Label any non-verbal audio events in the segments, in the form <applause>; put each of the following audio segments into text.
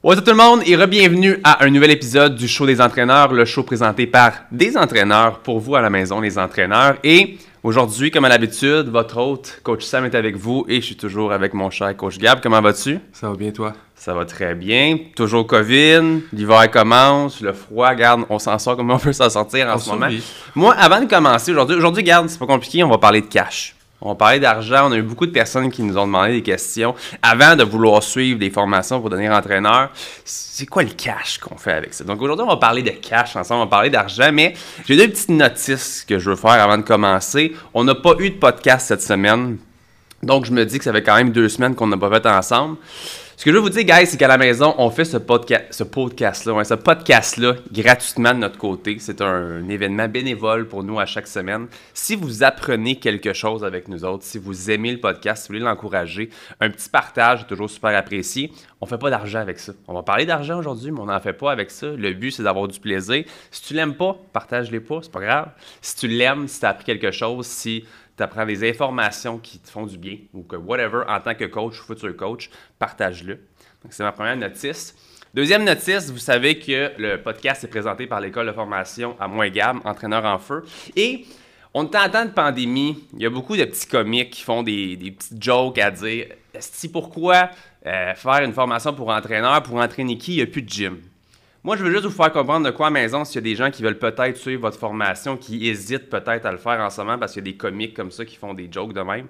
Bonjour tout le monde et re-bienvenue à un nouvel épisode du show des entraîneurs, le show présenté par des entraîneurs pour vous à la maison, les entraîneurs. Et aujourd'hui, comme à l'habitude, votre hôte, Coach Sam, est avec vous et je suis toujours avec mon cher Coach Gab. Comment vas-tu? Ça va bien, toi? Ça va très bien. Toujours COVID, l'hiver commence, le froid, garde, on s'en sort comme on peut s'en sortir en On ce moment. Moi, avant de commencer aujourd'hui, aujourd'hui, garde, c'est pas compliqué, on va parler de cash. On parler d'argent. On a eu beaucoup de personnes qui nous ont demandé des questions avant de vouloir suivre des formations pour devenir entraîneur. C'est quoi le cash qu'on fait avec ça? Donc aujourd'hui, on va parler de cash ensemble, on va parler d'argent, mais j'ai deux petites notices que je veux faire avant de commencer. On n'a pas eu de podcast cette semaine. Donc, je me dis que ça fait quand même deux semaines qu'on n'a pas fait ensemble. Ce que je veux vous dire, guys, c'est qu'à la maison, on fait ce, podca ce podcast-là, ouais, ce podcast-là gratuitement de notre côté. C'est un, événement bénévole pour nous à chaque semaine. Si vous apprenez quelque chose avec nous autres, si vous aimez le podcast, si vous voulez l'encourager, un petit partage est toujours super apprécié. On fait pas d'argent avec ça. On va parler d'argent aujourd'hui, mais on n'en fait pas avec ça. Le but, c'est d'avoir du plaisir. Si tu l'aimes pas, partage-les pas, c'est pas grave. Si tu l'aimes, si tu as appris quelque chose, si tu apprends des informations qui te font du bien ou que whatever, en tant que coach ou futur coach, partage-le. C'est ma première notice. Deuxième notice, vous savez que le podcast est présenté par l'école de formation à moins gamme, entraîneur en feu. Et on est en temps de pandémie, il y a beaucoup de petits comiques qui font des, des petites jokes à dire Esti, pourquoi euh, faire une formation pour entraîneur, pour entraîner qui? Il n'y a plus de gym. Moi, je veux juste vous faire comprendre de quoi à maison s'il y a des gens qui veulent peut-être suivre votre formation, qui hésitent peut-être à le faire en ce moment parce qu'il y a des comiques comme ça qui font des jokes de même.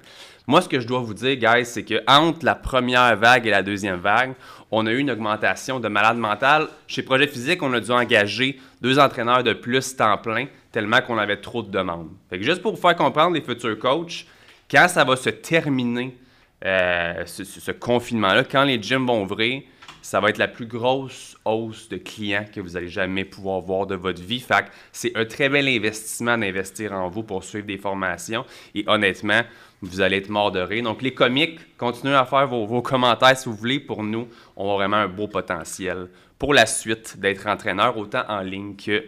Moi, ce que je dois vous dire, guys, c'est que entre la première vague et la deuxième vague, on a eu une augmentation de malades mentales. Chez Projet Physique, on a dû engager deux entraîneurs de plus temps plein tellement qu'on avait trop de demandes. Fait que juste pour vous faire comprendre, les futurs coachs, quand ça va se terminer, euh, ce confinement-là, quand les gyms vont ouvrir, ça va être la plus grosse hausse de clients que vous allez jamais pouvoir voir de votre vie. Fait c'est un très bel investissement d'investir en vous pour suivre des formations. Et honnêtement, vous allez être mort de rire. Donc, les comiques, continuez à faire vos, vos commentaires si vous voulez. Pour nous, on a vraiment un beau potentiel pour la suite d'être entraîneur, autant en ligne que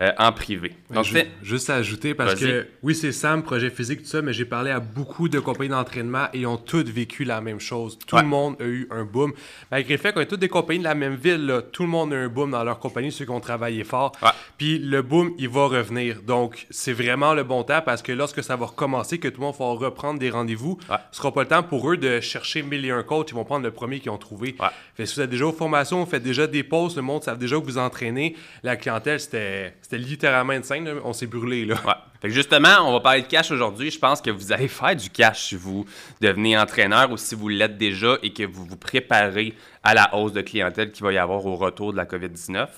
euh, en privé. Donc, c'est- Juste à ajouter, parce que oui, c'est Sam, projet physique, tout ça, mais j'ai parlé à beaucoup de compagnies d'entraînement et ils ont toutes vécu la même chose. Tout Ouais. le monde a eu un boom. Malgré le fait qu'on est toutes des compagnies de la même ville, là, tout le monde a un boom dans leur compagnie, ceux qui ont travaillé fort. Ouais. Puis le boom, il va revenir. Donc, c'est vraiment le bon temps parce que lorsque ça va recommencer, que tout le monde va reprendre des rendez-vous, Ouais. ce sera pas le temps pour eux de chercher mille et un coachs. Ils vont prendre le premier qu'ils ont trouvé. Fait si vous êtes déjà aux formations, vous faites déjà des pauses, le monde savent déjà que vous entraînez. La clientèle, c'était c'était littéralement une scène. là. On s'est brûlé, là. Justement, on va parler de cash aujourd'hui. Je pense que vous allez faire du cash si vous devenez entraîneur ou si vous l'êtes déjà et que vous vous préparez à la hausse de clientèle qu'il va y avoir au retour de la COVID-19.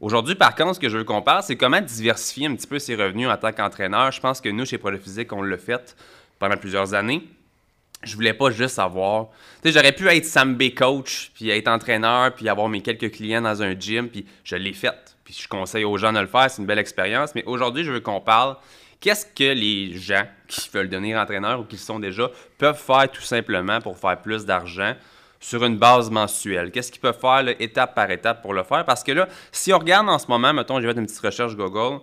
Aujourd'hui, par contre, ce que je veux qu'on parle, c'est comment diversifier un petit peu ses revenus en tant qu'entraîneur. Je pense que nous, chez Projet Physique, on l'a fait pendant plusieurs années. Je voulais pas juste avoir. J'aurais pu être Sam B coach, puis être entraîneur, puis avoir mes quelques clients dans un gym, puis je l'ai fait. Je conseille aux gens de le faire, c'est une belle expérience. Mais aujourd'hui, je veux qu'on parle. Qu'est-ce que les gens qui veulent devenir entraîneurs ou qui le sont déjà peuvent faire tout simplement pour faire plus d'argent sur une base mensuelle? Qu'est-ce qu'ils peuvent faire étape par étape pour le faire? Parce que là, si on regarde en ce moment, mettons, j'ai fait une petite recherche Google,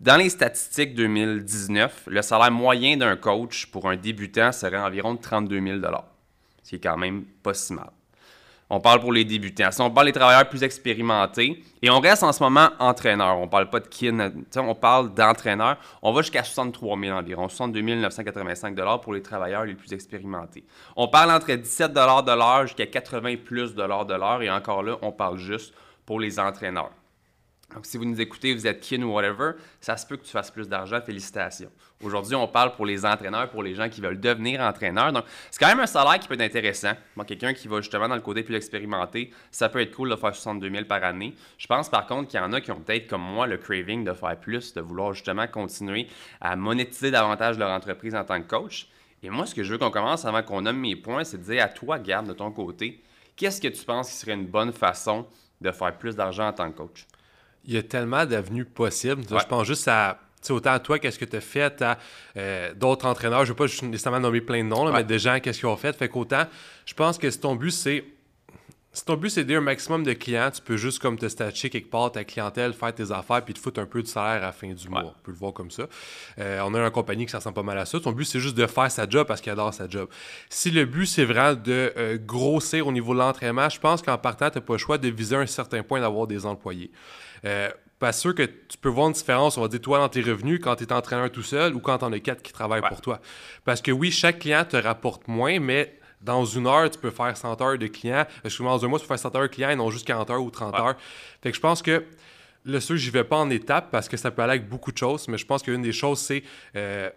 dans les statistiques 2019, le salaire moyen d'un coach pour un débutant serait environ de 32 000 ce qui est quand même pas si mal. On parle pour les débutants. Si on parle des travailleurs plus expérimentés, et on reste en ce moment entraîneur, on parle pas de kin, on parle d'entraîneur, on va jusqu'à 63 000 environ, 62 985 pour les travailleurs les plus expérimentés. On parle entre 17 de l'heure jusqu'à 80 plus de l'heure, et encore là, on parle juste pour les entraîneurs. Donc, si vous nous écoutez, vous êtes kin ou whatever, ça se peut que tu fasses plus d'argent. Félicitations. Aujourd'hui, on parle pour les entraîneurs, pour les gens qui veulent devenir entraîneurs. Donc, c'est quand même un salaire qui peut être intéressant. Moi, quelqu'un qui va justement dans le côté plus expérimenté, ça peut être cool de faire 62 000 par année. Je pense par contre qu'il y en a qui ont peut-être, comme moi, le craving de faire plus, de vouloir justement continuer à monétiser davantage leur entreprise en tant que coach. Et moi, ce que je veux qu'on commence avant qu'on nomme mes points, c'est de dire à toi, Gab, de ton côté, qu'est-ce que tu penses qui serait une bonne façon de faire plus d'argent en tant que coach? Il y a tellement d'avenues possibles. Ouais. Je pense juste à. autant à toi, qu'est-ce que tu as fait, à euh, d'autres entraîneurs, je ne veux pas nécessairement nommer plein de noms, là, Ouais. mais des gens, qu'est-ce qu'ils ont fait. Fait qu'autant, je pense que si ton but, c'est si ton but c'est d'aider un maximum de clients, tu peux juste comme te statuer quelque part ta clientèle, faire tes affaires, puis te foutre un peu de salaire à la fin du mois. On peut le voir comme ça. Euh, on a une compagnie qui ressemble pas mal à ça. Ton but c'est juste de faire sa job parce qu'il adore sa job. Si le but c'est vraiment de euh, grossir au niveau de l'entraînement, je pense qu'en partant, tu n'as pas le choix de viser un certain point d'avoir des employés. Euh, pas sûr que tu peux voir une différence, on va dire, toi, dans tes revenus, quand tu es entraîneur tout seul ou quand tu en as quatre qui travaillent pour toi. Parce que oui, chaque client te rapporte moins, mais dans une heure, tu peux faire 100 heures de clients. Excuse-moi, dans un mois, tu peux faire 100 heures de clients et non juste 40 heures ou 30 heures. Fait que je pense que le sûr, j'y vais pas en étapes parce que ça peut aller avec beaucoup de choses, mais je pense qu'une des choses, c'est. Euh,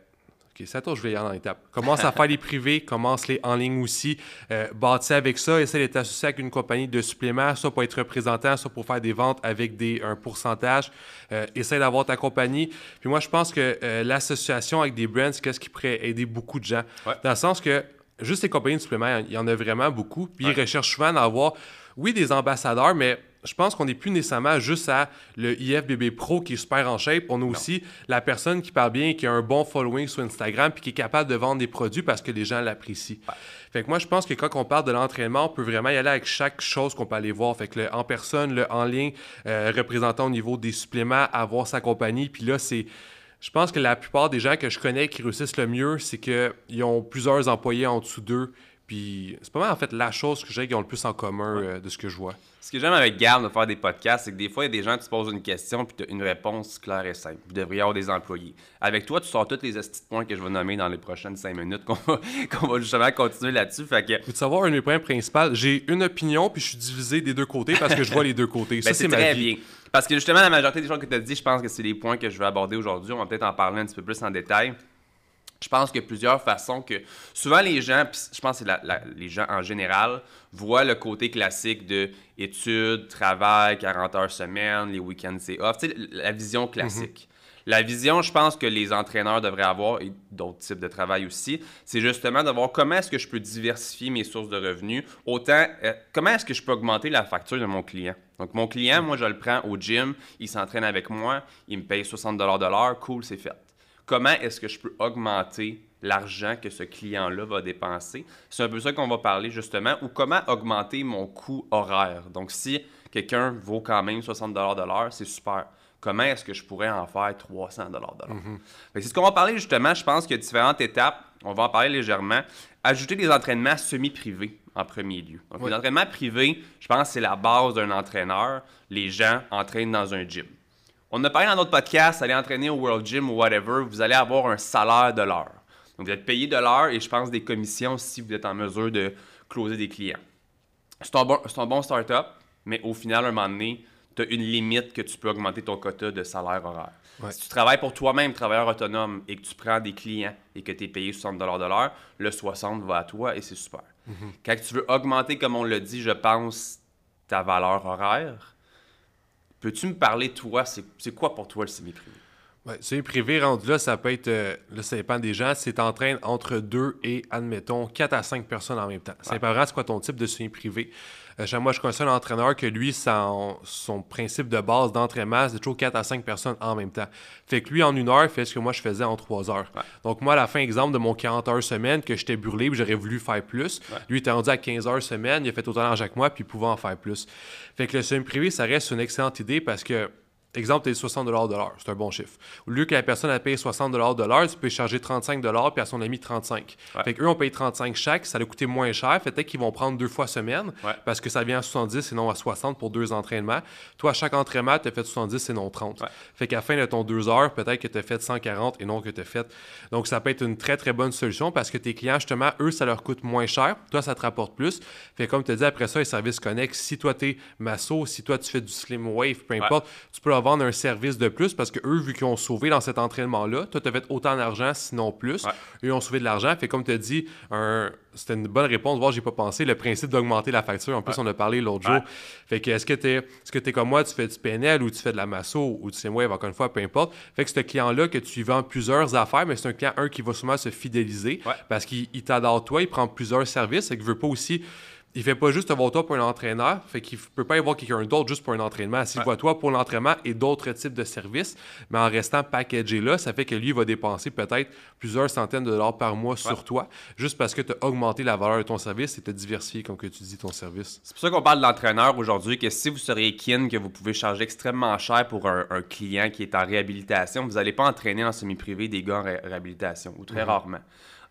OK, c'est à toi, je vais y aller en étapes. Commence à faire les <laughs> privés, commence les en ligne aussi. Euh, avec ça, essaie d'être associé avec une compagnie de suppléments, soit pour être représentant, soit pour faire des ventes avec des, un pourcentage. Euh, essaie d'avoir ta compagnie. Puis moi, je pense que euh, l'association avec des brands, c'est qu'est-ce qui pourrait aider beaucoup de gens? Dans le sens que juste les compagnies de suppléments, il y en a vraiment beaucoup. Puis ils recherchent souvent d'avoir, oui, des ambassadeurs, mais je pense qu'on n'est plus nécessairement juste à le IFBB Pro qui est super en shape. On a aussi la personne qui parle bien, qui a un bon following sur Instagram, puis qui est capable de vendre des produits parce que les gens l'apprécient. Fait que moi, je pense que quand on parle de l'entraînement, on peut vraiment y aller avec chaque chose qu'on peut aller voir. Fait que le en personne, le en ligne, euh, représentant au niveau des suppléments, avoir sa compagnie. Puis là, c'est je pense que la plupart des gens que je connais qui réussissent le mieux, c'est qu'ils ont plusieurs employés en dessous d'eux. Puis c'est pas mal en fait la chose que j'ai qui ont le plus en commun euh, de ce que je vois. Ce que j'aime avec Gab de faire des podcasts, c'est que des fois, il y a des gens qui te posent une question puis tu as une réponse claire et simple. Vous devriez avoir des employés. Avec toi, tu sors tous les points que je vais nommer dans les prochaines cinq minutes qu'on va, <laughs> justement continuer là-dessus. Fait que... Veux-tu savoir un de mes points principaux? J'ai une opinion puis je suis divisé des deux côtés parce que je vois les deux côtés. <laughs> Ça, ben, c'est très bien. Parce que justement, la majorité des choses que tu as dit, je pense que c'est les points que je vais aborder aujourd'hui. On va peut-être en parler un petit peu plus en détail. Je pense qu'il y a plusieurs façons que. Souvent, les gens, je pense que les gens en général, voient le côté classique de études, travail, 40 heures semaine, les week-ends c'est off. Tu sais, la vision classique. La vision, je pense que les entraîneurs devraient avoir, et d'autres types de travail aussi, c'est justement de voir comment est-ce que je peux diversifier mes sources de revenus. Autant, euh, comment est-ce que je peux augmenter la facture de mon client? Donc, mon client, moi, je le prends au gym, il s'entraîne avec moi, il me paye 60 de l'heure, cool, c'est fait. Comment est-ce que je peux augmenter l'argent que ce client-là va dépenser? C'est un peu ça qu'on va parler justement, ou comment augmenter mon coût horaire. Donc, si quelqu'un vaut quand même 60 de l'heure, c'est super comment est-ce que je pourrais en faire 300 de l'heure? Mhm. C'est ce qu'on va parler justement. Je pense qu'il y a différentes étapes. On va en parler légèrement. Ajouter des entraînements semi-privés en premier lieu. Donc, les entraînements privés, je pense que c'est la base d'un entraîneur. Les gens entraînent dans un gym. On a parlé dans notre podcast, allez entraîner au World Gym ou whatever, vous allez avoir un salaire de l'heure. Donc, vous êtes payé de l'heure et je pense des commissions si vous êtes en mesure de closer des clients. C'est un bon, un bon start-up, mais au final, un moment donné, tu as une limite que tu peux augmenter ton quota de salaire horaire. Si tu travailles pour toi-même, travailleur autonome, et que tu prends des clients et que tu es payé 60 de l'heure, le 60 va à toi et c'est super. Mhm. Quand tu veux augmenter, comme on l'a dit, je pense, ta valeur horaire, peux-tu me parler, toi, c'est quoi pour toi le semi-privé? Ouais, semi-privé rendu là, ça peut être, euh, là, ça dépend des gens, c'est en train entre deux et, admettons, 4 à 5 personnes en même temps. C'est pas c'est quoi ton type de semi-privé. Euh, moi, je connais un entraîneur que lui, son, son principe de base d'entraînement, c'est toujours 4 à 5 personnes en même temps. Fait que lui, en une heure, fait ce que moi, je faisais en 3 heures. Donc, moi, à la fin, exemple de mon 40 heures semaine, que j'étais brûlé, j'aurais voulu faire plus. Lui, il était rendu à 15 heures semaine, il a fait autant d'argent que moi, puis il pouvait en faire plus. Fait que le semi-privé, ça reste une excellente idée parce que Exemple, tu es 60 de l'heure, c'est un bon chiffre. Au lieu que la personne a payé 60 de l'heure, tu peux charger 35 puis à son ami 35. Fait qu'eux ont payé 35 chaque, ça a coûté moins cher. Fait qu'ils vont prendre deux fois semaine parce que ça vient à 70 et non à 60 pour deux entraînements. Toi, à chaque entraînement, tu as fait 70 et non 30. Fait qu'à la fin de ton deux heures, peut-être que tu as fait 140 et non que tu as fait. Donc, ça peut être une très, très bonne solution parce que tes clients, justement, eux, ça leur coûte moins cher. Toi, ça te rapporte plus. Fait comme tu as dit, après ça, les services connectent. Si toi, tu es masso, si toi, tu fais du slim wave, peu importe, tu peux leur vendre un service de plus parce que eux, vu qu'ils ont sauvé dans cet entraînement-là, toi, tu as fait autant d'argent, sinon plus. Eux ont sauvé de l'argent. Fait comme tu as dit, un... c'était une bonne réponse. Voir, j'ai pas pensé. Le principe d'augmenter la facture. En plus, on a parlé l'autre jour. Fait que est-ce que tu es, est-ce que es comme moi, tu fais du PNL ou tu fais de la masso ou tu sais, moi, encore une fois, peu importe. Fait que ce client-là, que tu vends plusieurs affaires, mais c'est un client, un, qui va souvent se fidéliser parce qu'il t'adore toi, il prend plusieurs services et qu'il veut pas aussi il fait pas juste te voir toi pour un entraîneur, fait qu'il peut pas y voir quelqu'un d'autre juste pour un entraînement. S'il voit toi pour l'entraînement et d'autres types de services, mais en restant packagé là, ça fait que lui va dépenser peut-être plusieurs centaines de dollars par mois sur toi, juste parce que tu as augmenté la valeur de ton service et tu as diversifié, comme que tu dis, ton service. C'est pour ça qu'on parle de l'entraîneur aujourd'hui, que si vous seriez kin, que vous pouvez charger extrêmement cher pour un, client qui est en réhabilitation, vous n'allez pas entraîner en semi-privé des gars en réhabilitation, ou très mhm. rarement.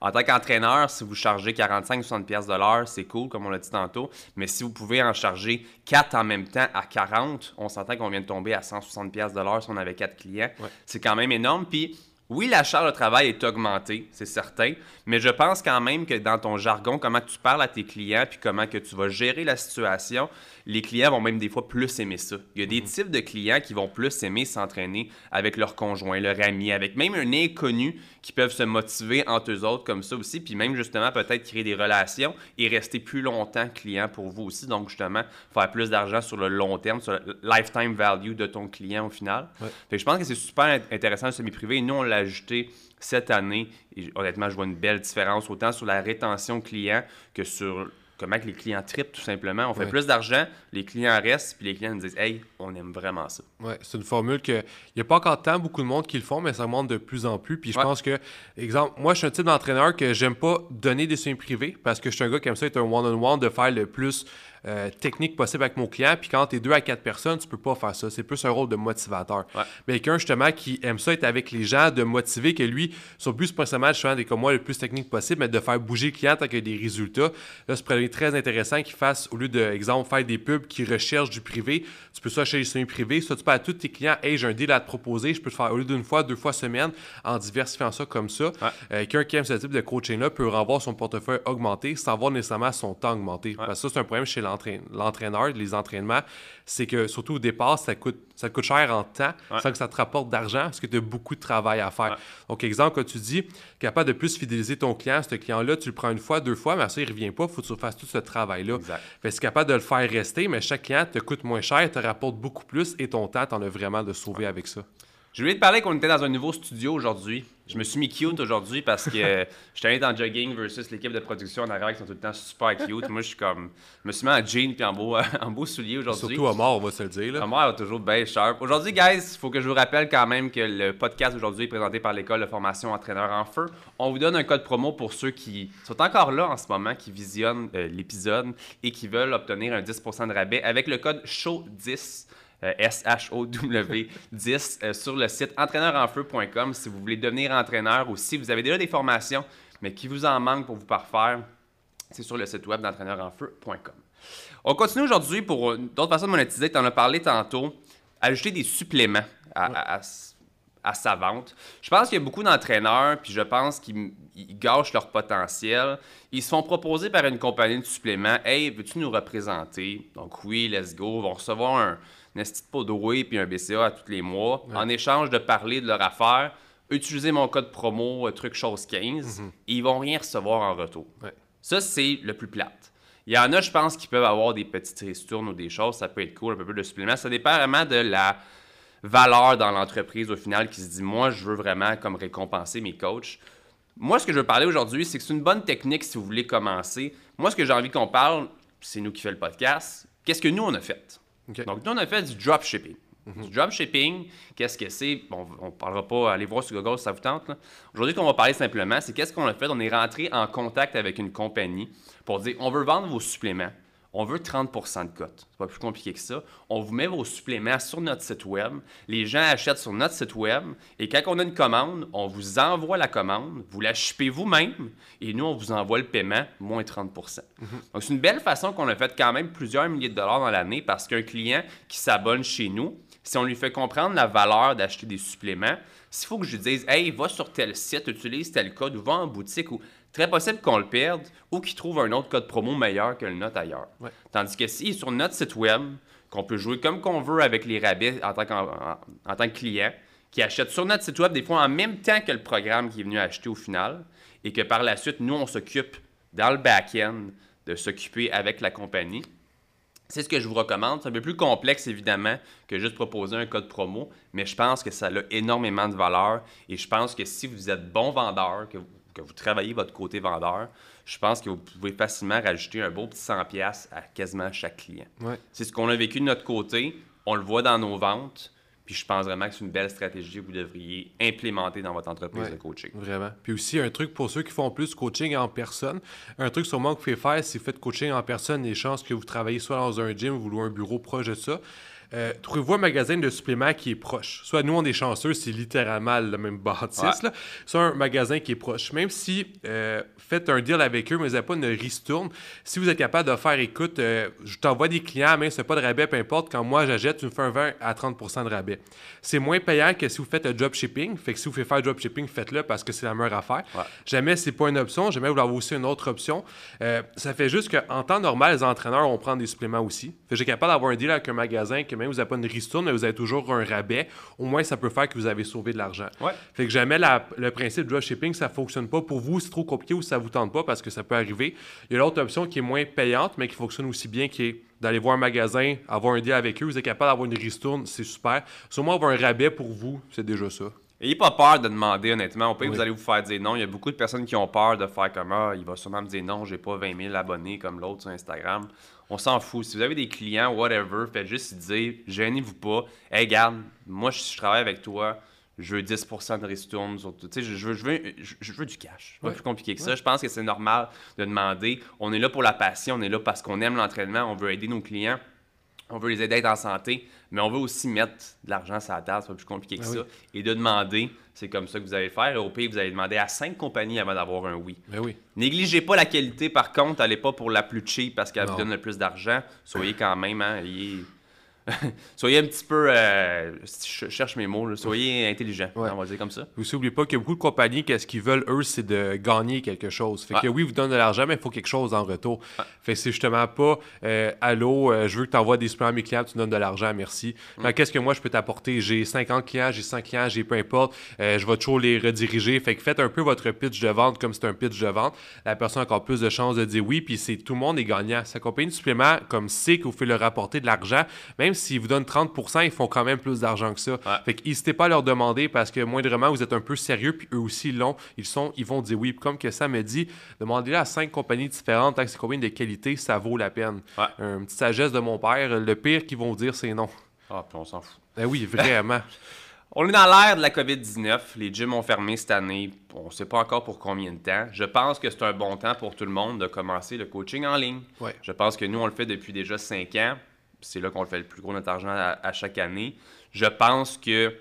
En tant qu'entraîneur, si vous chargez 45-60$ de l'heure, c'est cool, comme on l'a dit tantôt. Mais si vous pouvez en charger 4 en même temps à 40, on s'entend qu'on vient de tomber à 160$ de l'heure si on avait 4 clients. C'est quand même énorme. Puis oui, la charge de travail est augmentée, c'est certain, mais je pense quand même que dans ton jargon, comment tu parles à tes clients, puis comment que tu vas gérer la situation, les clients vont même des fois plus aimer ça. Il y a des mhm. types de clients qui vont plus aimer s'entraîner avec leur conjoint, leur ami, avec même un inconnu qui peuvent se motiver entre eux autres comme ça aussi, puis même justement peut-être créer des relations et rester plus longtemps client pour vous aussi. Donc justement, faire plus d'argent sur le long terme, sur le lifetime value de ton client au final. je pense que c'est super intéressant le semi-privé. Nous, on l'a ajouté cette année. Et honnêtement, je vois une belle différence autant sur la rétention client que sur comment que les clients tripent tout simplement. On fait plus d'argent, les clients restent, puis les clients nous disent Hey, on aime vraiment ça. Ouais, c'est une formule que il n'y a pas encore tant beaucoup de monde qui le font, mais ça monte de plus en plus. Puis je pense que, exemple, moi je suis un type d'entraîneur que j'aime pas donner des soins privés parce que je suis un gars qui aime ça être un one-on-one, de faire le plus euh, technique possible avec mon client. Puis quand tu es deux à quatre personnes, tu peux pas faire ça. C'est plus un rôle de motivateur. Mais quelqu'un justement qui aime ça être avec les gens, de motiver que lui, son but c'est pas seulement d'être comme moi le plus technique possible, mais de faire bouger le client tant qu'il y a des résultats. Là, c'est très intéressant qu'il fasse, au lieu de, exemple, faire des pubs qui recherchent du privé, tu peux ça chez les soins privés. Ça, tu peux à tous tes clients, hey, j'ai un deal à te proposer, je peux te faire au lieu d'une fois, deux fois semaine, en diversifiant ça comme ça. Euh, quelqu'un qui aime ce type de coaching-là peut revoir son portefeuille augmenter sans voir nécessairement son temps augmenter. Parce que ça, c'est un problème chez l'entreprise l'entraîneur, les entraînements, c'est que surtout au départ, ça coûte, ça coûte cher en temps sans que ça te rapporte d'argent parce que tu as beaucoup de travail à faire. Donc, exemple, quand tu dis capable de plus fidéliser ton client, ce client-là, tu le prends une fois, deux fois, mais ça, il ne revient pas, il faut que tu fasses tout ce travail-là. Fait que capable de le faire rester, mais chaque client te coûte moins cher, te rapporte beaucoup plus et ton temps, tu en as vraiment de sauver avec ça. Je voulais te parler qu'on était dans un nouveau studio aujourd'hui. Je me suis mis cute aujourd'hui parce que je suis allé dans jogging versus l'équipe de production en arrière qui sont tout le temps super cute. Moi, je suis comme. Je me suis mis en jean puis en beau, en beau soulier aujourd'hui. Surtout à mort, on va se le dire. À mort, toujours bien sharp. Aujourd'hui, guys, il faut que je vous rappelle quand même que le podcast aujourd'hui est présenté par l'école de formation entraîneur en feu. On vous donne un code promo pour ceux qui sont encore là en ce moment, qui visionnent euh, l'épisode et qui veulent obtenir un 10% de rabais avec le code SHOW10. Euh, S-H-O-W 10 euh, sur le site entraîneurenfeu.com si vous voulez devenir entraîneur ou si vous avez déjà des formations mais qui vous en manque pour vous parfaire. C'est sur le site web d'entraîneurenfeu.com. On continue aujourd'hui pour d'autres façons de monétiser. Tu en as parlé tantôt. Ajouter des suppléments à, sa vente. Je pense qu'il y a beaucoup d'entraîneurs, puis je pense qu'ils gâchent leur potentiel. Ils se font proposer par une compagnie de suppléments Hey, veux-tu nous représenter Donc, oui, let's go. Ils vont recevoir un, pot et puis un BCA à tous les mois, en échange de parler de leur affaire, utiliser mon code promo euh, truc chose 15, mhm. et ils vont rien recevoir en retour. Ça, c'est le plus plate. Il y en a, je pense, qui peuvent avoir des petites ristournes ou des choses, ça peut être cool, un peu plus de suppléments. Ça dépend vraiment de la valeur dans l'entreprise au final qui se dit, moi, je veux vraiment comme récompenser mes coachs. Moi, ce que je veux parler aujourd'hui, c'est que c'est une bonne technique si vous voulez commencer. Moi, ce que j'ai envie qu'on parle, c'est nous qui fait le podcast. Qu'est-ce que nous, on a fait? Donc, nous, on a fait du dropshipping. Du dropshipping, qu'est-ce que c'est? Bon, on ne parlera pas, allez voir sur Google si ça vous tente. Aujourd'hui, qu'on va parler simplement, c'est qu'est-ce qu'on a fait? On est rentré en contact avec une compagnie pour dire on veut vendre vos suppléments on veut 30% de cote. C'est pas plus compliqué que ça. On vous met vos suppléments sur notre site web. Les gens achètent sur notre site web. Et quand on a une commande, on vous envoie la commande. Vous la chipez vous-même. Et nous, on vous envoie le paiement, moins 30 mhm. Donc, c'est une belle façon qu'on a fait quand même plusieurs milliers de dollars dans l'année parce qu'un client qui s'abonne chez nous, si on lui fait comprendre la valeur d'acheter des suppléments, s'il faut que je lui dise, hey, va sur tel site, utilise tel code ou va en boutique ou très possible qu'on le perde ou qu'il trouve un autre code promo meilleur que le nôtre ailleurs. Tandis que si sur notre site web, qu'on peut jouer comme qu'on veut avec les rabais en tant, en, tant que client, qui achète sur notre site web des fois en même temps que le programme qui est venu acheter au final, et que par la suite, nous, on s'occupe dans le back-end de s'occuper avec la compagnie. C'est ce que je vous recommande. C'est un peu plus complexe, évidemment, que juste proposer un code promo, mais je pense que ça a énormément de valeur et je pense que si vous êtes bon vendeur, que vous que vous travaillez votre côté vendeur, je pense que vous pouvez facilement rajouter un beau petit 100$ à quasiment chaque client. Ouais. C'est ce qu'on a vécu de notre côté, on le voit dans nos ventes, puis je pense vraiment que c'est une belle stratégie que vous devriez implémenter dans votre entreprise Ouais. de coaching. Vraiment. Puis aussi, un truc pour ceux qui font plus coaching en personne, un truc sûrement que vous pouvez faire, si vous faites coaching en personne, les chances que vous travaillez soit dans un gym ou un bureau proche de ça, euh, trouvez-vous un magasin de suppléments qui est proche. Soit nous, on est chanceux, c'est littéralement le même bâtisse, Ouais. là. soit un magasin qui est proche. Même si euh, faites un deal avec eux, mais vous n'avez pas une ristourne, si vous êtes capable de faire, écoute, euh, je t'envoie des clients, mais c'est pas de rabais, peu importe, quand moi j'achète, tu me fais un 20 à 30% de rabais. C'est moins payant que si vous faites un dropshipping. Fait que si vous faites faire dropshipping, faites-le parce que c'est la meilleure affaire. Ouais. Jamais c'est pas une option, jamais vous avez aussi une autre option. Euh, ça fait juste qu'en temps normal, les entraîneurs vont prendre des suppléments aussi. Fait que j'ai capable d'avoir un deal avec un magasin que même vous n'avez pas une ristourne, mais vous avez toujours un rabais. Au moins, ça peut faire que vous avez sauvé de l'argent. Ouais. Fait que jamais la- le principe de dropshipping, ça fonctionne pas pour vous. C'est trop compliqué ou ça vous tente pas parce que ça peut arriver. Il y a l'autre option qui est moins payante, mais qui fonctionne aussi bien, qui est d'aller voir un magasin, avoir un deal avec eux. Vous êtes capable d'avoir une ristourne, c'est super. Sûrement avoir un rabais pour vous, c'est déjà ça. Ayez pas peur de demander, honnêtement. Au pire, Oui. vous allez vous faire dire non. Il y a beaucoup de personnes qui ont peur de faire comme Ah, il va sûrement me dire non, j'ai pas 20 000 abonnés comme l'autre sur Instagram. On s'en fout. Si vous avez des clients, whatever, faites juste dire gênez-vous pas. Hey, garde, moi, je, je travaille avec toi. Je veux 10% de ristourne. sur tout. Je, je veux, je, veux, je, veux du cash. Pas Ouais. plus compliqué que ça. Je pense que c'est normal de demander. On est là pour la passion. On est là parce qu'on aime l'entraînement. On veut aider nos clients. On veut les aider à être en santé, mais on veut aussi mettre de l'argent sur la table, c'est pas plus compliqué que Ah ça. oui. Et de demander, c'est comme ça que vous allez faire. Et au pire, vous allez demander à cinq compagnies avant d'avoir un oui. Ben oui. Négligez pas la qualité, par contre, allez pas pour la plus cheap parce qu'elle vous donne le plus d'argent. Soyez quand même, hein, ayez- <laughs> soyez un petit peu, euh, je cherche mes mots, là. soyez intelligent, Ouais. on va dire comme ça. Vous n'oubliez pas que beaucoup de compagnies, qu'est-ce qu'ils veulent, eux, c'est de gagner quelque chose. Fait que Ouais. oui, ils vous donnent de l'argent, mais il faut quelque chose en retour. Fait que c'est justement pas euh, Allô, euh, je veux que tu envoies des suppléments à mes clients, tu me donnes de l'argent, merci. Fait que Qu'est-ce que moi je peux t'apporter? J'ai 50 clients, j'ai 100 clients, j'ai peu importe. euh, je vais toujours les rediriger. Fait que faites un peu votre pitch de vente comme c'est un pitch de vente. La personne a encore plus de chances de dire oui, puis c'est tout le monde est gagnant. Sa compagnie de suppléments, comme c'est que vous faites leur rapporter de l'argent, même s'ils vous donnent 30%, ils font quand même plus d'argent que ça. Fait que n'hésitez pas à leur demander parce que moindrement, vous êtes un peu sérieux, puis eux aussi ils l'ont. Ils sont, ils vont dire oui. Puis comme que ça me dit, demandez-le à cinq compagnies différentes, tant que c'est compagnies de qualité, ça vaut la peine. Ouais. Une petite sagesse de mon père, le pire qu'ils vont dire, c'est non. Ah, puis on s'en fout. Ben oui, vraiment. <laughs> On est dans l'ère de la COVID-19. Les gyms ont fermé cette année. On ne sait pas encore pour combien de temps. Je pense que c'est un bon temps pour tout le monde de commencer le coaching en ligne. Ouais. Je pense que nous, on le fait depuis déjà cinq ans. C'est là qu'on le fait le plus gros de notre argent à, à chaque année. Je pense que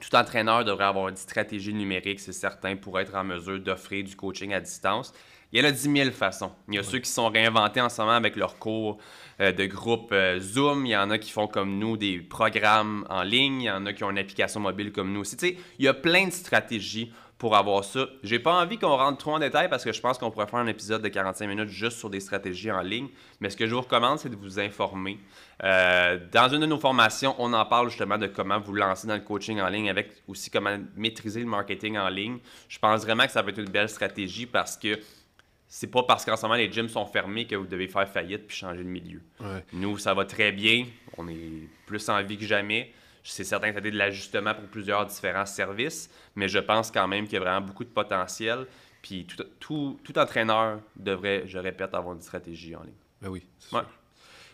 tout entraîneur devrait avoir une stratégie numérique, c'est certain, pour être en mesure d'offrir du coaching à distance. Il y en a 10 000 façons. Il y a ceux qui sont réinventés en ce moment avec leurs cours euh, de groupe euh, Zoom. Il y en a qui font comme nous des programmes en ligne. Il y en a qui ont une application mobile comme nous aussi. Tu sais, il y a plein de stratégies pour avoir ça. J'ai pas envie qu'on rentre trop en détail parce que je pense qu'on pourrait faire un épisode de 45 minutes juste sur des stratégies en ligne. Mais ce que je vous recommande, c'est de vous informer. Euh, dans une de nos formations, on en parle justement de comment vous lancer dans le coaching en ligne avec aussi comment maîtriser le marketing en ligne. Je pense vraiment que ça va être une belle stratégie parce que c'est pas parce qu'en ce moment les gyms sont fermés que vous devez faire faillite puis changer de milieu. Ouais. Nous, ça va très bien. On est plus en vie que jamais. C'est certain que ça a été de l'ajustement pour plusieurs différents services, mais je pense quand même qu'il y a vraiment beaucoup de potentiel. Puis tout, tout, tout entraîneur devrait, je répète, avoir une stratégie en ligne. Ben oui. c'est Ouais. sûr.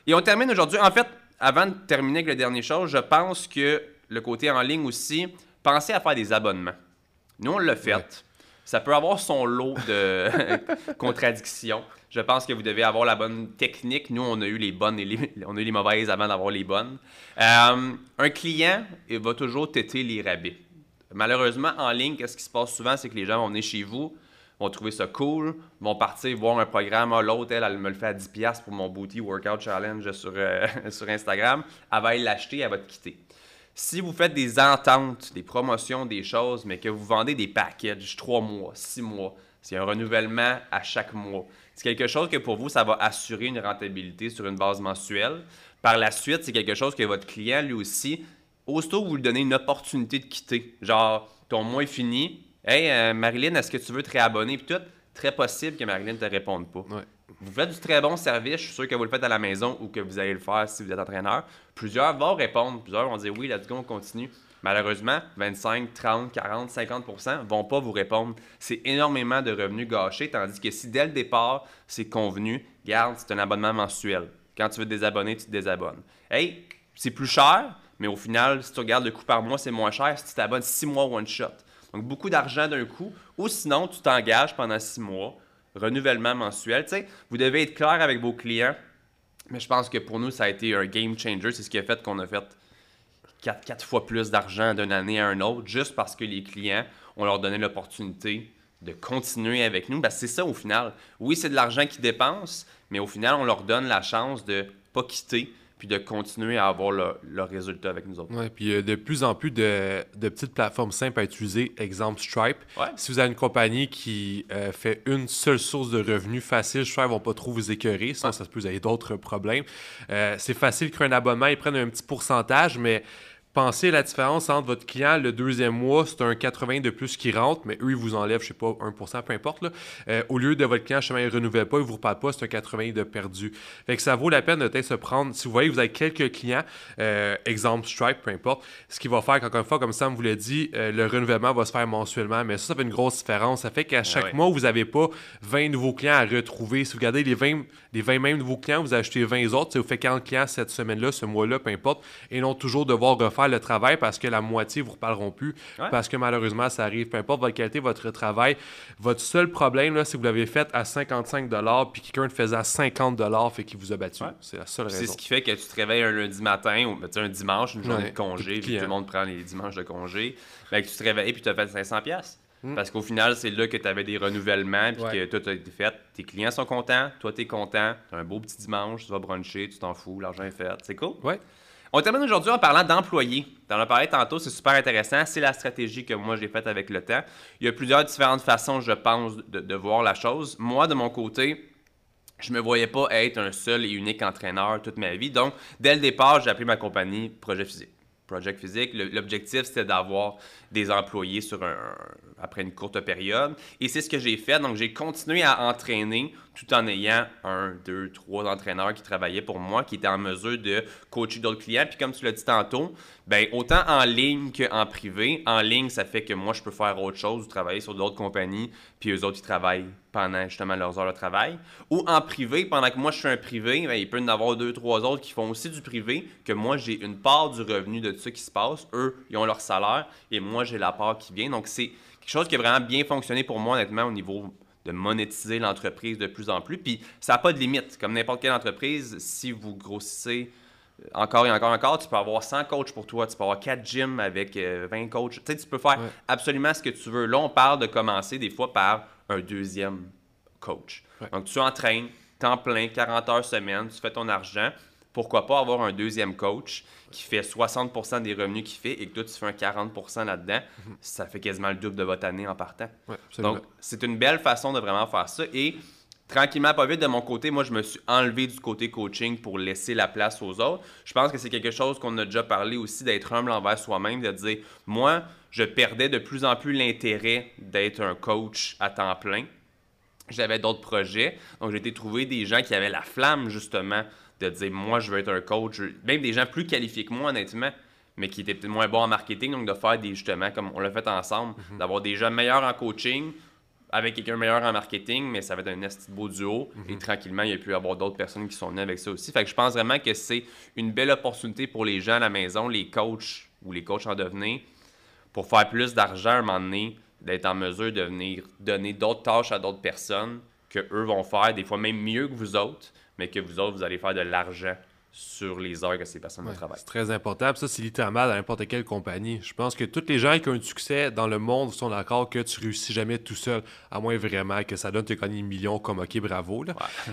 Et on termine aujourd'hui. En fait, avant de terminer avec le dernier chose, je pense que le côté en ligne aussi, pensez à faire des abonnements. Nous, on l'a fait. Ouais. Ça peut avoir son lot de <laughs> contradictions. Je pense que vous devez avoir la bonne technique. Nous, on a eu les bonnes et les, <laughs> on a eu les mauvaises avant d'avoir les bonnes. Euh, un client il va toujours têter les rabais. Malheureusement, en ligne, qu'est-ce qui se passe souvent, c'est que les gens vont venir chez vous, vont trouver ça cool, vont partir voir un programme. Ah, L'autre, elle, elle me le fait à 10$ pour mon Booty Workout Challenge <laughs> sur, euh, <laughs> sur Instagram. Elle va aller l'acheter, elle va te quitter. Si vous faites des ententes, des promotions, des choses, mais que vous vendez des packages 3 mois, 6 mois, c'est un renouvellement à chaque mois. C'est quelque chose que pour vous, ça va assurer une rentabilité sur une base mensuelle. Par la suite, c'est quelque chose que votre client, lui aussi, aussitôt que vous lui donnez une opportunité de quitter, genre ton mois est fini, hey euh, Marilyn, est-ce que tu veux te réabonner? Puis tout, très possible que Marilyn ne te réponde pas. Ouais. Vous faites du très bon service, je suis sûr que vous le faites à la maison ou que vous allez le faire si vous êtes entraîneur. Plusieurs vont répondre, plusieurs vont dire oui, let's go, on continue. Malheureusement, 25, 30, 40, 50% vont pas vous répondre. C'est énormément de revenus gâchés, tandis que si dès le départ, c'est convenu, garde, c'est un abonnement mensuel. Quand tu veux désabonner, tu te désabonnes. Hey, c'est plus cher, mais au final, si tu regardes le coût par mois, c'est moins cher si tu t'abonnes 6 mois one shot. Donc, beaucoup d'argent d'un coup, ou sinon, tu t'engages pendant 6 mois, renouvellement mensuel. Vous devez être clair avec vos clients, mais je pense que pour nous, ça a été un game changer. C'est ce qui a fait qu'on a fait 4, fois plus d'argent d'une année à un autre, juste parce que les clients, on leur donnait l'opportunité de continuer avec nous. Ben, c'est ça au final. Oui, c'est de l'argent qu'ils dépensent, mais au final, on leur donne la chance de ne pas quitter puis de continuer à avoir le, le résultat avec nous autres. Oui, puis il y a de plus en plus de, de, petites plateformes simples à utiliser, exemple Stripe. Si vous avez une compagnie qui euh, fait une seule source de revenus facile, Stripe ne vont pas trop vous écœurer, sinon ça se peut vous avez d'autres problèmes. Euh, c'est facile créer un abonnement, ils prennent un petit pourcentage, mais Pensez à la différence entre votre client, le deuxième mois, c'est un 80 de plus qui rentre, mais eux, ils vous enlèvent, je sais pas, 1%, peu importe. Là. Euh, au lieu de votre client, chemin, il ne renouvelle pas, il ne vous reparle pas, c'est un 80 de perdu. Fait que ça vaut la peine de peut-être se prendre, si vous voyez vous avez quelques clients, euh, exemple Stripe, peu importe, ce qu'il va faire, encore une fois, comme Sam vous l'a dit, euh, le renouvellement va se faire mensuellement, mais ça, ça fait une grosse différence. Ça fait qu'à chaque mois, vous n'avez pas 20 nouveaux clients à retrouver. Si vous regardez les 20, les 20 mêmes nouveaux clients, vous achetez 20 autres, vous faites 40 clients cette semaine-là, ce mois-là, peu importe, et non toujours devoir refaire le travail parce que la moitié vous reparleront plus. Parce que malheureusement, ça arrive. Peu importe votre qualité, votre travail. Votre seul problème, là, c'est que vous l'avez fait à 55 puis quelqu'un le faisait à 50 fait qu'il vous a battu. C'est la seule raison. C'est ce qui fait que tu te réveilles un lundi matin ou un dimanche, une journée de congé, puis tout le monde prend les dimanches de congé. que tu te réveilles puis tu as fait 500 hmm. Parce qu'au final, c'est là que tu avais des renouvellements, puis que tout a été fait. Tes clients sont contents, toi, tu es content, tu as un beau petit dimanche, tu vas bruncher, tu t'en fous, l'argent est fait. C'est cool. Ouais. On termine aujourd'hui en parlant d'employés. On en a parlé tantôt, c'est super intéressant. C'est la stratégie que moi j'ai faite avec le temps. Il y a plusieurs différentes façons, je pense, de, voir la chose. Moi, de mon côté, je me voyais pas être un seul et unique entraîneur toute ma vie. Donc, dès le départ, j'ai appelé ma compagnie Projet Physique. Project Physique, l'objectif c'était d'avoir des employés sur après une courte période. Et c'est ce que j'ai fait. Donc, j'ai continué à entraîner tout en ayant un, deux, trois entraîneurs qui travaillaient pour moi, qui étaient en mesure de coacher d'autres clients. Puis comme tu l'as dit tantôt, ben autant en ligne qu'en privé. En ligne, ça fait que moi, je peux faire autre chose, travailler sur d'autres compagnies, puis eux autres, ils travaillent pendant justement leurs heures de travail. Ou en privé, pendant que moi, je fais un privé, ben, il peut y en avoir deux, trois autres qui font aussi du privé, que moi, j'ai une part du revenu de ce qui se passe. Eux, ils ont leur salaire, et moi, j'ai la part qui vient. Donc, c'est quelque chose qui a vraiment bien fonctionné pour moi, honnêtement, au niveau de monétiser l'entreprise de plus en plus. Puis ça n'a pas de limite. Comme n'importe quelle entreprise, si vous grossissez encore et encore et encore, tu peux avoir 100 coachs pour toi, tu peux avoir 4 gyms avec 20 euh, coachs. Tu sais, tu peux faire absolument ce que tu veux. Là, on parle de commencer des fois par un deuxième coach. Donc, tu entraînes, temps plein, 40 heures semaine, tu fais ton argent. Pourquoi pas avoir un deuxième coach qui fait 60% des revenus qu'il fait et que toi, tu fais un 40% là-dedans, mhm. ça fait quasiment le double de votre année en partant. Donc, c'est une belle façon de vraiment faire ça. Et tranquillement, pas vite, de mon côté, moi, je me suis enlevé du côté coaching pour laisser la place aux autres. Je pense que c'est quelque chose qu'on a déjà parlé aussi, d'être humble envers soi-même, de dire, moi, je perdais de plus en plus l'intérêt d'être un coach à temps plein. J'avais d'autres projets. Donc, j'ai été trouver des gens qui avaient la flamme, justement, de dire moi je veux être un coach, même des gens plus qualifiés que moi honnêtement, mais qui étaient peut-être moins bons en marketing, donc de faire des justement comme on l'a fait ensemble, mhm. d'avoir des gens meilleurs en coaching avec quelqu'un meilleur en marketing, mais ça va être un esti beau duo. Et mhm. tranquillement, il y a pu y avoir d'autres personnes qui sont venues avec ça aussi. Fait que je pense vraiment que c'est une belle opportunité pour les gens à la maison, les coachs ou les coachs en devenir, pour faire plus d'argent à un moment donné, d'être en mesure de venir donner d'autres tâches à d'autres personnes que eux vont faire, des fois même mieux que vous autres, mais que vous autres, vous allez faire de l'argent sur les heures que ces personnes ouais, travaillent. C'est très important. ça, c'est littéralement dans n'importe quelle compagnie. Je pense que tous les gens qui ont un succès dans le monde sont d'accord que tu réussis jamais tout seul, à moins vraiment que ça donne te gagner des millions comme OK, bravo.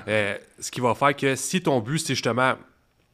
Euh, ce qui va faire que si ton but, c'est justement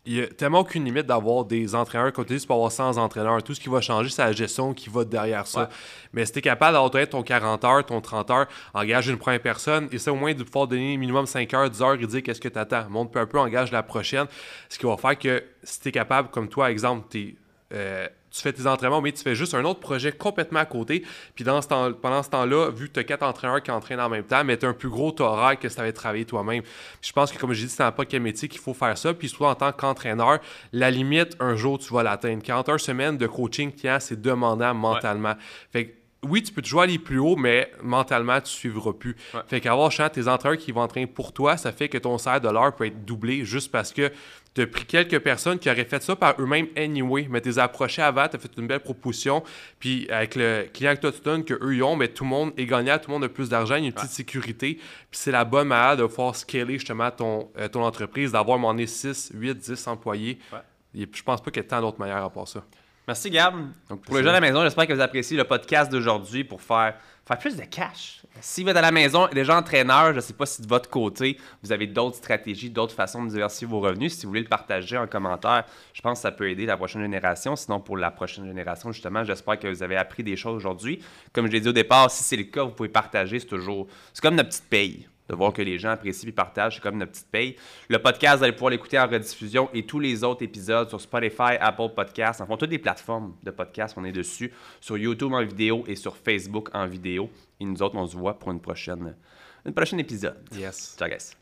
il n'y a tellement aucune limite d'avoir des entraîneurs. Quand tu dis, tu peux avoir 100 entraîneurs. Tout ce qui va changer, c'est la gestion qui va derrière ça. Mais si tu es capable d'avoir ton 40 heures, ton 30 heures, engage une première personne, et c'est au moins de pouvoir donner minimum 5 heures, 10 heures et dire qu'est-ce que tu attends. Monte peu à peu, engage la prochaine. Ce qui va faire que si tu es capable, comme toi, exemple, tu euh, tu fais tes entraînements, mais tu fais juste un autre projet complètement à côté. Puis dans ce temps, pendant ce temps-là, vu que tu as quatre entraîneurs qui entraînent en même temps, mais tu as un plus gros horaire que si tu avais travaillé toi-même. Je pense que, comme j'ai dit, c'est pas quel métier qu'il faut faire ça. Puis surtout en tant qu'entraîneur, la limite, un jour, tu vas l'atteindre. 41 semaines de coaching client, c'est demandant mentalement. Fait que oui, tu peux toujours aller plus haut, mais mentalement, tu ne suivras plus. Fait qu'avoir tes entraîneurs qui vont entraîner pour toi, ça fait que ton salaire de l'heure peut être doublé juste parce que tu as pris quelques personnes qui auraient fait ça par eux-mêmes anyway, mais tu les as approchés avant, tu as fait une belle proposition, puis avec le client que toi tu donnes, qu'eux ils ont, mais tout le monde est gagnant, tout le monde a plus d'argent, il y a une petite sécurité, puis c'est la bonne manière de pouvoir scaler justement ton, euh, ton entreprise, d'avoir mon 6, 8, 10 employés. Et je pense pas qu'il y ait tant d'autres manières à part ça. Merci Gab. Donc, pour les gens à la maison, j'espère que vous appréciez le podcast d'aujourd'hui pour faire, faire plus de cash. Si vous êtes à la maison, déjà entraîneur, je ne sais pas si de votre côté, vous avez d'autres stratégies, d'autres façons de diversifier vos revenus. Si vous voulez le partager en commentaire, je pense que ça peut aider la prochaine génération. Sinon, pour la prochaine génération, justement, j'espère que vous avez appris des choses aujourd'hui. Comme je l'ai dit au départ, si c'est le cas, vous pouvez partager. C'est toujours. C'est comme notre petite paye de voir que les gens apprécient et partagent. C'est comme notre petite paye. Le podcast, vous allez pouvoir l'écouter en rediffusion et tous les autres épisodes sur Spotify, Apple Podcasts, en font toutes les plateformes de podcast, on est dessus, sur YouTube en vidéo et sur Facebook en vidéo. Et nous autres, on se voit pour une prochaine, une prochaine épisode. Yes. Ciao, guys.